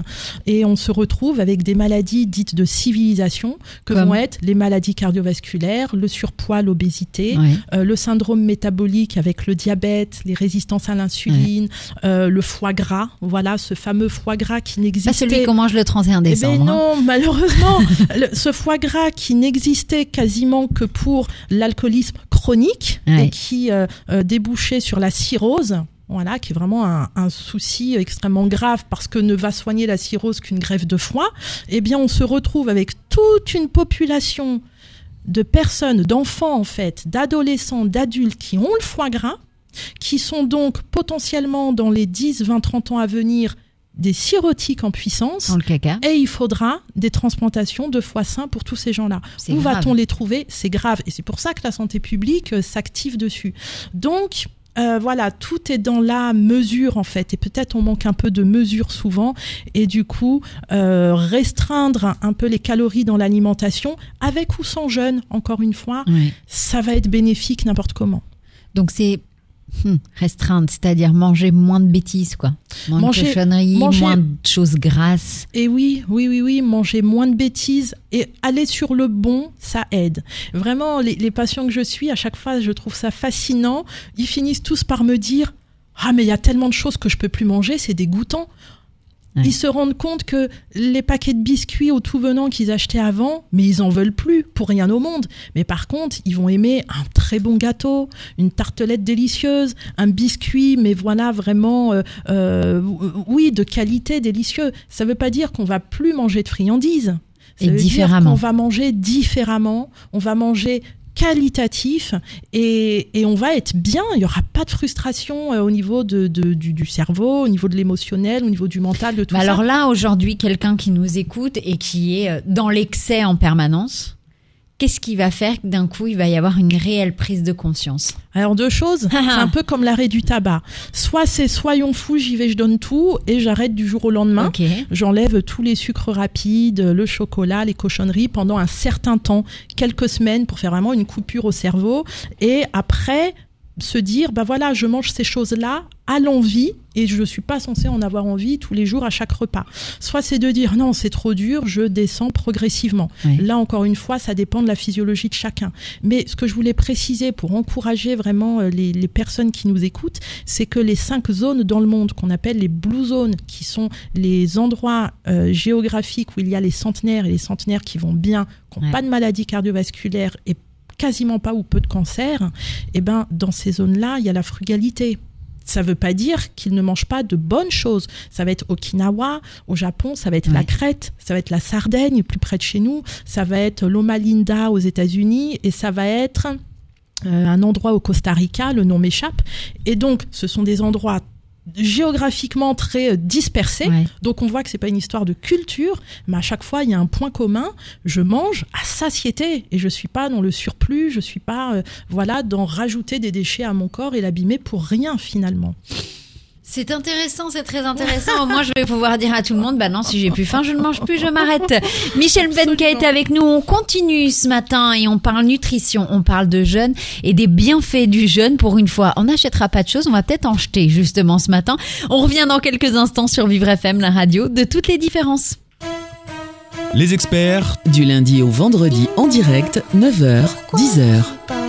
et on se retrouve avec des maladies dites de civilisation, que Comme vont être les maladies cardiovasculaires, le surpoids, l'obésité, Ouais. euh, le syndrome métabolique avec le diabète, les résistances à l'insuline, euh, le foie gras, voilà, ce fameux foie gras qui Pas n'existait celui qu'on mange le 31 eh ben décembre. hein. non, malheureusement, le- ce foie gras qui n'existait quasiment que pour l'alcoolisme chronique Ouais. et qui euh, débouchait sur la cirrhose. Voilà, qui est vraiment un, un souci extrêmement grave parce que ne va soigner la cirrhose qu'une greffe de foie. Eh bien, on se retrouve avec toute une population de personnes, d'enfants en fait, d'adolescents, d'adultes qui ont le foie gras, qui sont donc potentiellement dans les 10, 20, 30 ans à venir des cirrhotiques en puissance. Dans le caca. Et il faudra des transplantations de foie sain pour tous ces gens-là. Où va-t-on les trouver? C'est grave. Et c'est pour ça que la santé publique euh, s'active dessus. Donc, euh, voilà, tout est dans la mesure en fait. Et peut-être on manque un peu de mesure souvent. Et du coup, euh, restreindre un peu les calories dans l'alimentation, avec ou sans jeûne, encore une fois, ça va être bénéfique n'importe comment. Donc c'est hmm, restreinte, c'est-à-dire manger moins de bêtises, quoi. Moins Manger- de cochonneries, manger- moins de choses grasses. Et oui, oui, oui, oui, manger moins de bêtises et aller sur le bon, ça aide. Vraiment, les, les patients que je suis, à chaque fois, je trouve ça fascinant. Ils finissent tous par me dire Ah, mais il y a tellement de choses que je peux plus manger, c'est dégoûtant. Ouais. Ils se rendent compte que les paquets de biscuits au tout venant qu'ils achetaient avant, mais ils en veulent plus pour rien au monde. Mais par contre, ils vont aimer un très bon gâteau, une tartelette délicieuse, un biscuit, mais voilà vraiment, euh, euh, oui, de qualité, délicieux. Ça veut pas dire qu'on va plus manger de friandises. Ça Et veut dire différemment. qu'on va manger différemment. On va manger qualitatif et, et on va être bien. Il n'y aura pas de frustration euh, au niveau de, de- du, du cerveau, au niveau de l'émotionnel, au niveau du mental, de tout ça. alors là, aujourd'hui, quelqu'un qui nous écoute et qui est euh, dans l'excès en permanence, qu'est-ce qui va faire que d'un coup, il va y avoir une réelle prise de conscience Alors deux choses, c'est un peu comme l'arrêt du tabac. Soit c'est soyons fous, j'y vais, je donne tout et j'arrête du jour au lendemain. J'enlève tous les sucres rapides, le chocolat, les cochonneries pendant un certain temps, quelques semaines pour faire vraiment une coupure au cerveau et après se dire bah voilà, je mange ces choses-là à l'envie et je suis pas censé en avoir envie tous les jours à chaque repas. Soit c'est de dire non, c'est trop dur, je descends progressivement. Là encore une fois, ça dépend de la physiologie de chacun. Mais ce que je voulais préciser pour encourager vraiment euh, les, les personnes qui nous écoutent, c'est que les cinq zones dans le monde qu'on appelle les blue zones, qui sont les endroits euh, géographiques où il y a les centenaires et les centenaires qui vont bien, qui n'ont pas de maladies cardiovasculaires et quasiment pas ou peu de cancer, et ben dans ces zones-là, il y a la frugalité. Ça veut pas dire qu'ils ne mangent pas de bonnes choses. Ça va être Okinawa, au Japon, ça va être la. Crète, ça va être la Sardaigne, plus près de chez nous, ça va être Loma Linda aux États-Unis, et ça va être euh, un endroit au Costa Rica, le nom m'échappe. Et donc, ce sont des endroits géographiquement très euh, dispersés. Ouais. Donc on voit que c'est pas une histoire de culture, mais à chaque fois il y a un point commun. Je mange à satiété et je suis pas dans le surplus, je suis pas euh, voilà dans rajouter des déchets à mon corps et l'abîmer pour rien finalement. C'est intéressant, c'est très intéressant. Moi, je vais pouvoir dire à tout le monde, bah non, si j'ai plus faim, je ne mange plus, je m'arrête. Michel Benka est avec nous. On continue ce matin et on parle nutrition, on parle de jeûne et des bienfaits du jeûne. Pour une fois, on n'achètera pas de choses, on va peut-être en jeter justement ce matin. On revient dans quelques instants sur Vivre FM, la radio de toutes les différences. Les experts Du lundi au vendredi en direct, 9h, 10h.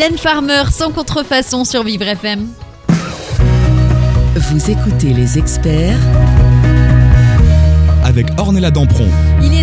Mylène Farmer, sans contrefaçon sur Vivre FM. Vous écoutez les experts avec Ornella Dampron. Il est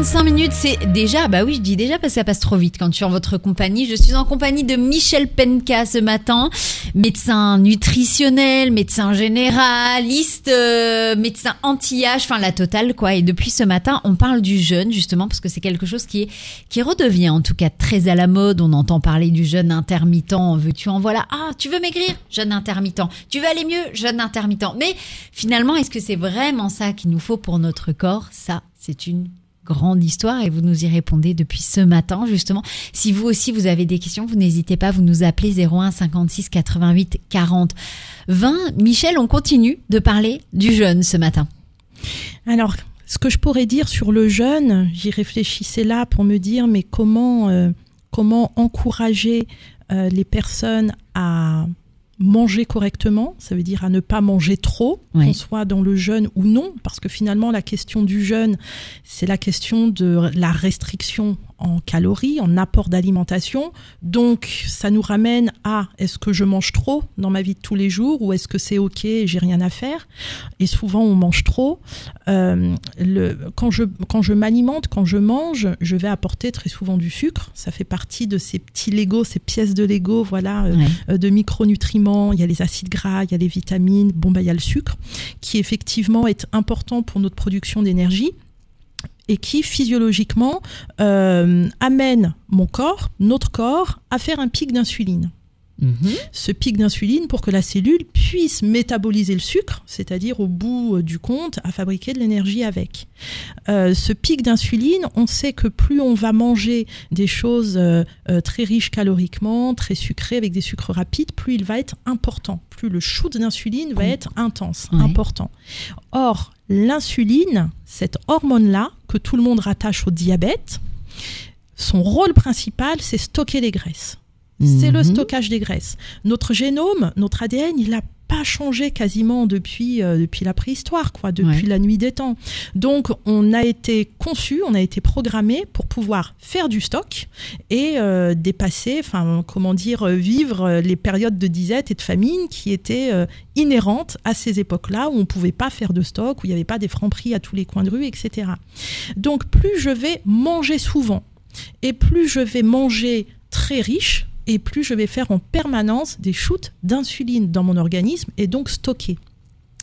9h45 minutes, c'est déjà, bah oui, je dis déjà parce que ça passe trop vite quand je suis en votre compagnie. Je suis en compagnie de Michel Penka ce matin, médecin nutritionnel, médecin généraliste, euh, médecin anti-âge, enfin la totale quoi. Et depuis ce matin, on parle du jeûne justement parce que c'est quelque chose qui est qui redevient en tout cas très à la mode. On entend parler du jeûne intermittent. Veux-tu en voilà Ah, tu veux maigrir? Jeûne intermittent. Tu veux aller mieux? Jeûne intermittent. Mais finalement, est-ce que c'est vraiment ça qu'il nous faut pour notre corps? Ça, c'est une grande histoire et vous nous y répondez depuis ce matin justement. Si vous aussi vous avez des questions, vous n'hésitez pas, vous nous appelez 01 56 88 40 20. Michel, on continue de parler du jeûne ce matin. Alors, ce que je pourrais dire sur le jeûne, j'y réfléchissais là pour me dire, mais comment, euh, comment encourager euh, les personnes à manger correctement, ça veut dire à ne pas manger trop, Oui. qu'on soit dans le jeûne ou non, parce que finalement la question du jeûne, c'est la question de la restriction en calories, en apport d'alimentation. Donc ça nous ramène à est-ce que je mange trop dans ma vie de tous les jours ou est-ce que c'est ok, j'ai rien à faire? Et souvent on mange trop. Euh, le, quand je, quand je m'alimente, quand je mange, je vais apporter très souvent du sucre. Ça fait partie de ces petits Lego, ces pièces de Lego, voilà, euh, Ouais. euh, de micronutriments, il y a les acides gras, il y a les vitamines, bon bah il y a le sucre qui effectivement est important pour notre production d'énergie et qui physiologiquement euh, amène mon corps, notre corps, à faire un pic d'insuline. Ce pic d'insuline pour que la cellule puisse métaboliser le sucre, c'est-à-dire au bout euh, du compte, à fabriquer de l'énergie avec. Euh, ce pic d'insuline, on sait que plus on va manger des choses euh, très riches caloriquement, très sucrées, avec des sucres rapides, plus il va être important. Plus le shoot d'insuline va être intense, Ouais. important. Or, l'insuline, cette hormone-là, que tout le monde rattache au diabète, son rôle principal, c'est stocker les graisses. C'est le Mhm. stockage des graisses. Notre génome, notre ADN, il n'a pas changé quasiment depuis, euh, depuis la préhistoire, quoi, depuis Ouais. la nuit des temps. Donc, on a été conçu, on a été programmé pour pouvoir faire du stock et euh, dépasser, enfin, comment dire, euh, vivre les périodes de disette et de famine qui étaient euh, inhérentes à ces époques-là où on pouvait pas faire de stock, où il n'y avait pas des francs prix à tous les coins de rue, etc. Donc, plus je vais manger souvent et plus je vais manger très riche, et plus je vais faire en permanence des shoots d'insuline dans mon organisme et donc stocker.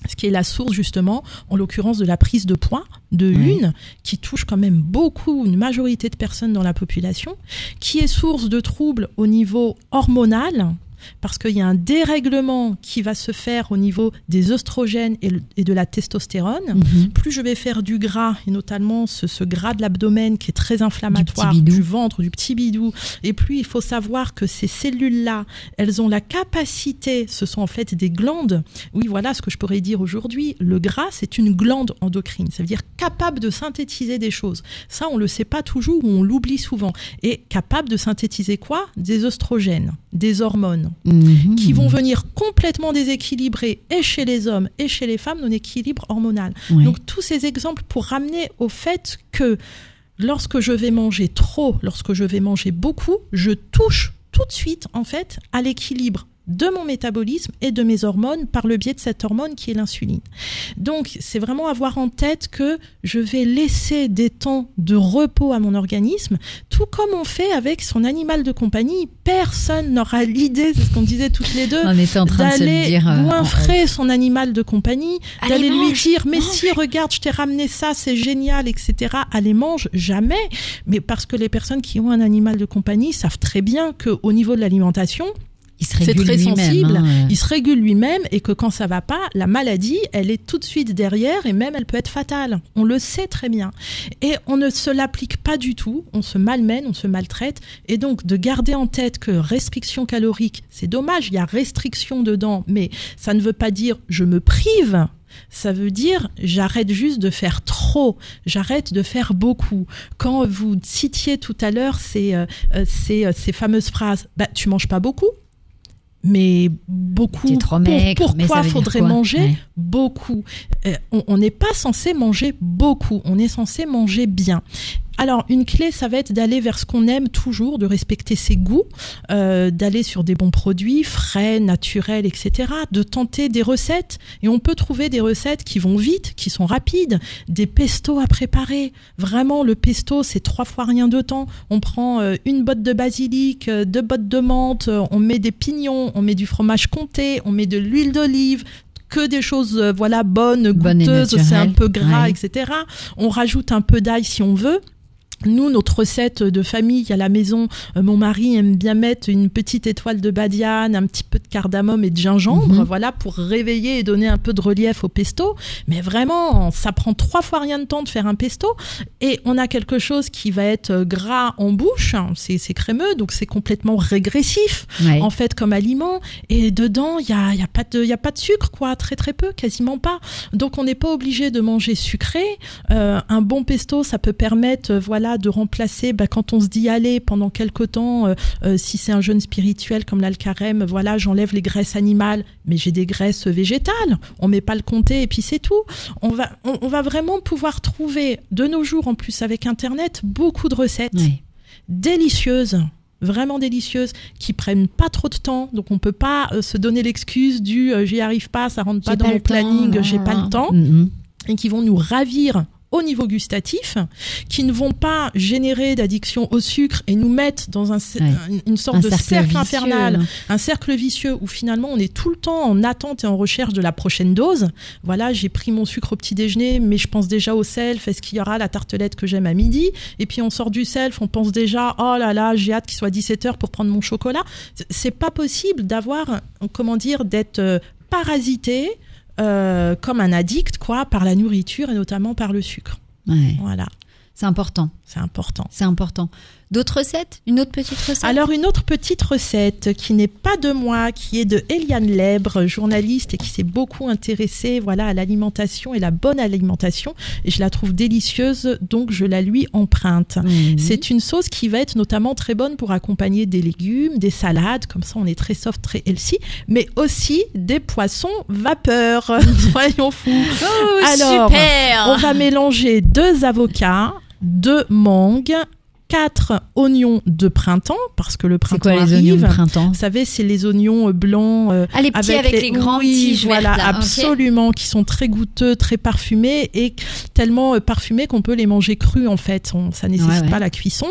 Ce qui est la source justement, en l'occurrence de la prise de poids, de Oui. une, qui touche quand même beaucoup, une majorité de personnes dans la population, qui est source de troubles au niveau hormonal, parce qu'il y a un dérèglement qui va se faire au niveau des oestrogènes et, le- et de la testostérone. Mhm. Plus je vais faire du gras, et notamment ce, ce gras de l'abdomen qui est très inflammatoire, du ventre, du petit bidou, et plus il faut savoir que ces cellules-là, elles ont la capacité, ce sont en fait des glandes. Oui, voilà ce que je pourrais dire aujourd'hui. Le gras, c'est une glande endocrine. Ça veut dire capable de synthétiser des choses. Ça, on le sait pas toujours ou on l'oublie souvent. Et capable de synthétiser quoi? Des oestrogènes, des hormones Mhm. qui vont venir complètement déséquilibrer et chez les hommes et chez les femmes nos équilibre hormonal. Ouais. Donc tous ces exemples pour ramener au fait que lorsque je vais manger trop, lorsque je vais manger beaucoup, je touche tout de suite en fait à l'équilibre de mon métabolisme et de mes hormones par le biais de cette hormone qui est l'insuline. Donc c'est vraiment avoir en tête que je vais laisser des temps de repos à mon organisme, tout comme on fait avec son animal de compagnie. Personne n'aura l'idée, c'est ce qu'on disait toutes les deux, d'aller dire. euh, goinfrer son animal de compagnie, d'aller lui dire mais mange. si regarde je t'ai ramené ça c'est génial etc. Allez mange jamais mais parce que les personnes qui ont un animal de compagnie savent très bien que au niveau de l'alimentation il se c'est régule très lui-même, sensible, hein, il se régule lui-même et que quand ça va pas, la maladie, elle est tout de suite derrière et même elle peut être fatale. On le sait très bien. Et on ne se l'applique pas du tout, on se malmène, on se maltraite. Et donc de garder en tête que restriction calorique, c'est dommage, il y a restriction dedans, mais ça ne veut pas dire je me prive. Ça veut dire j'arrête juste de faire trop, j'arrête de faire beaucoup. Quand vous citiez tout à l'heure ces, euh, euh, ces, euh, ces fameuses phrases, bah, tu manges pas beaucoup, mais beaucoup. Trop Pour- pourquoi faudrait quoi manger Ouais. beaucoup? Euh, on n'est pas censé manger beaucoup, on est censé manger bien. Alors, une clé, ça va être d'aller vers ce qu'on aime toujours, de respecter ses goûts, euh, d'aller sur des bons produits, frais, naturels, etc. De tenter des recettes. Et on peut trouver des recettes qui vont vite, qui sont rapides, des pestos à préparer. Vraiment, le pesto, c'est trois fois rien de temps. On prend euh, une botte de basilic, euh, deux bottes de menthe, euh, on met des pignons, on met du fromage comté, on met de l'huile d'olive, que des choses voilà bonnes, et goûteuses, c'est un peu gras, ouais. etc. On rajoute un peu d'ail si on veut. Nous, notre recette de famille à la maison, euh, mon mari aime bien mettre une petite étoile de badiane, un petit peu de cardamome et de gingembre, Mhm. voilà, pour réveiller et donner un peu de relief au pesto. Mais vraiment, ça prend trois fois rien de temps de faire un pesto. Et on a quelque chose qui va être euh, gras en bouche, c'est c'est crémeux, donc c'est complètement régressif Ouais. en fait comme aliment et dedans il y a, y a pas de y a pas de sucre quoi très très peu quasiment pas donc on n'est pas obligé de manger sucré Euh, un bon pesto ça peut permettre euh, de remplacer bah, quand on se dit allez pendant quelque temps euh, euh, si c'est un jeûne spirituel comme là le carême voilà j'enlève les graisses animales. Mais j'ai des graisses végétales. On met pas le comté et puis c'est tout. On va on, on va vraiment pouvoir trouver de nos jours en plus avec internet beaucoup de recettes délicieuses vraiment délicieuses qui prennent pas trop de temps. Donc on peut pas euh, se donner l'excuse du euh, j'y arrive pas ça rentre pas dans mon planning j'ai pas le temps. Mhm. et qui vont nous ravir au niveau gustatif, qui ne vont pas générer d'addiction au sucre et nous mettre dans un, Ouais. une- sorte Un de cercle infernal, un cercle vicieux où finalement on est tout le temps en attente et en recherche de la prochaine dose. Voilà, j'ai pris mon sucre au petit déjeuner, mais je pense déjà au self. Est-ce qu'il y aura la tartelette que j'aime à midi? Et puis on sort du self, on pense déjà, oh là là, j'ai hâte qu'il soit 17h pour prendre mon chocolat. C'est- C'est pas possible d'avoir, comment dire, d'être euh, parasité euh, comme un addict, quoi, par la nourriture et notamment par le sucre. Ouais. Voilà, C'est important. c'est important. C'est important. D'autres recettes? Une autre petite recette? Alors une autre petite recette qui n'est pas de moi, qui est de Eliane Lèbre, journaliste et qui s'est beaucoup intéressée voilà à l'alimentation et la bonne alimentation et je la trouve délicieuse donc je la lui emprunte. Mhm. C'est une sauce qui va être notamment très bonne pour accompagner des légumes, des salades, comme ça on est très soft, très healthy, mais aussi des poissons vapeur. Soyons fous. Oh, Alors, super On va mélanger deux avocats, deux mangues, quatre oignons de printemps, parce que le printemps quoi les oignons de printemps Vous savez, c'est les oignons euh, blancs. euh, Ah, les petits avec, les, grandes oui, tiges voilà, vertes, là. Ok. absolument, qui sont très goûteux, très parfumés et tellement euh, parfumés qu'on peut les manger crus en fait. On- ça nécessite Ouais, ouais. pas la cuisson.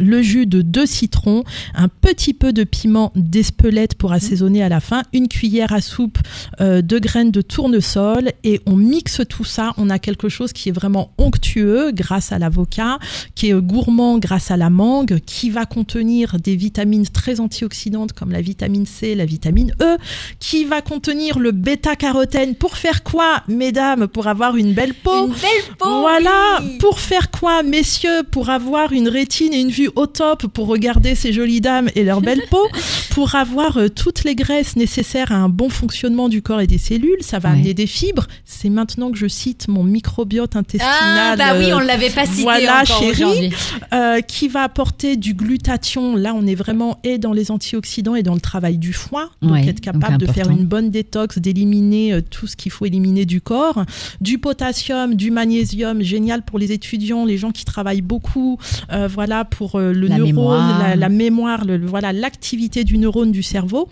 Le jus de deux citrons, un petit peu de piment d'espelette pour assaisonner à la fin, une cuillère à soupe euh, de graines de tournesol et on mixe tout ça. On a quelque chose qui est vraiment onctueux grâce à l'avocat, qui est gourmand grâce à la mangue, qui va contenir des vitamines très antioxydantes comme la vitamine C, la vitamine E, qui va contenir le bêta-carotène pour faire quoi, mesdames, pour avoir une belle peau? Une belle peau Voilà, oui. pour faire quoi, messieurs Pour avoir une rétine et une vue au top, pour regarder ces jolies dames et leur belle peau, pour avoir euh, toutes les graisses nécessaires à un bon fonctionnement du corps et des cellules, ça va Ouais. amener des fibres. C'est maintenant que je cite mon microbiote intestinal. Ah, bah oui, euh, on l'avait pas cité voilà, encore chérie. aujourd'hui. euh, qui va apporter du glutathion. Là, on est vraiment et dans les antioxydants et dans le travail du foie. Donc, Ouais, être capable donc de faire une bonne détox, d'éliminer tout ce qu'il faut éliminer du corps. Du potassium, du magnésium, génial pour les étudiants, les gens qui travaillent beaucoup. euh, voilà, pour euh, le La neurone, mémoire. la, la mémoire, le, voilà, l'activité du neurone du cerveau.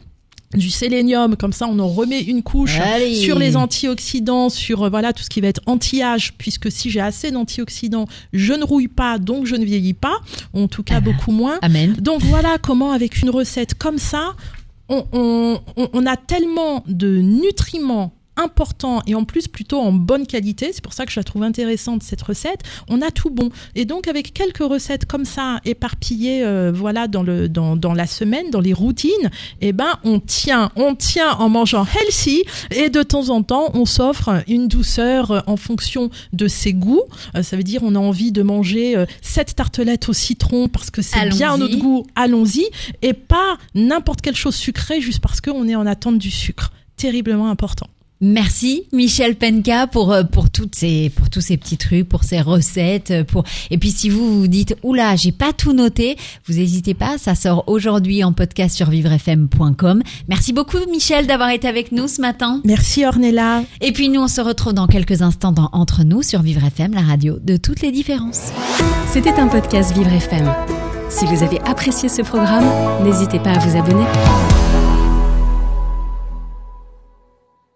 Du sélénium, comme ça, on en remet une couche Allez. sur les antioxydants, sur euh, voilà tout ce qui va être anti-âge, puisque si j'ai assez d'antioxydants, je ne rouille pas, donc je ne vieillis pas, en tout cas Ah. beaucoup moins. Amen. Donc voilà comment avec une recette comme ça, on, on- on- on a tellement de nutriments importants et en plus plutôt en bonne qualité, c'est pour ça que je la trouve intéressante cette recette, on a tout bon. Et donc avec quelques recettes comme ça éparpillées euh, voilà dans le dans, dans la semaine, dans les routines, eh ben on tient, on tient en mangeant healthy et de temps en temps on s'offre une douceur euh, en fonction de ses goûts. Euh, ça veut dire on a envie de manger euh, cette tartelette au citron parce que c'est bien notre goût, allons-y et pas n'importe quelle chose sucrée juste parce qu'on est en attente du sucre. Terriblement important. Merci Michel Penka pour euh, pour toutes ces pour tous ces petits trucs, pour ces recettes, euh, pour et puis si vous vous dites oula j'ai pas tout noté, vous n'hésitez pas, ça sort aujourd'hui en podcast sur vivrefm.com. Merci beaucoup Michel d'avoir été avec nous ce matin. Merci Ornella. Et puis nous on se retrouve dans quelques instants dans Entre nous sur Vivre FM, la radio de toutes les différences. C'était un podcast Vivre FM. Si vous avez apprécié ce programme, n'hésitez pas à vous abonner.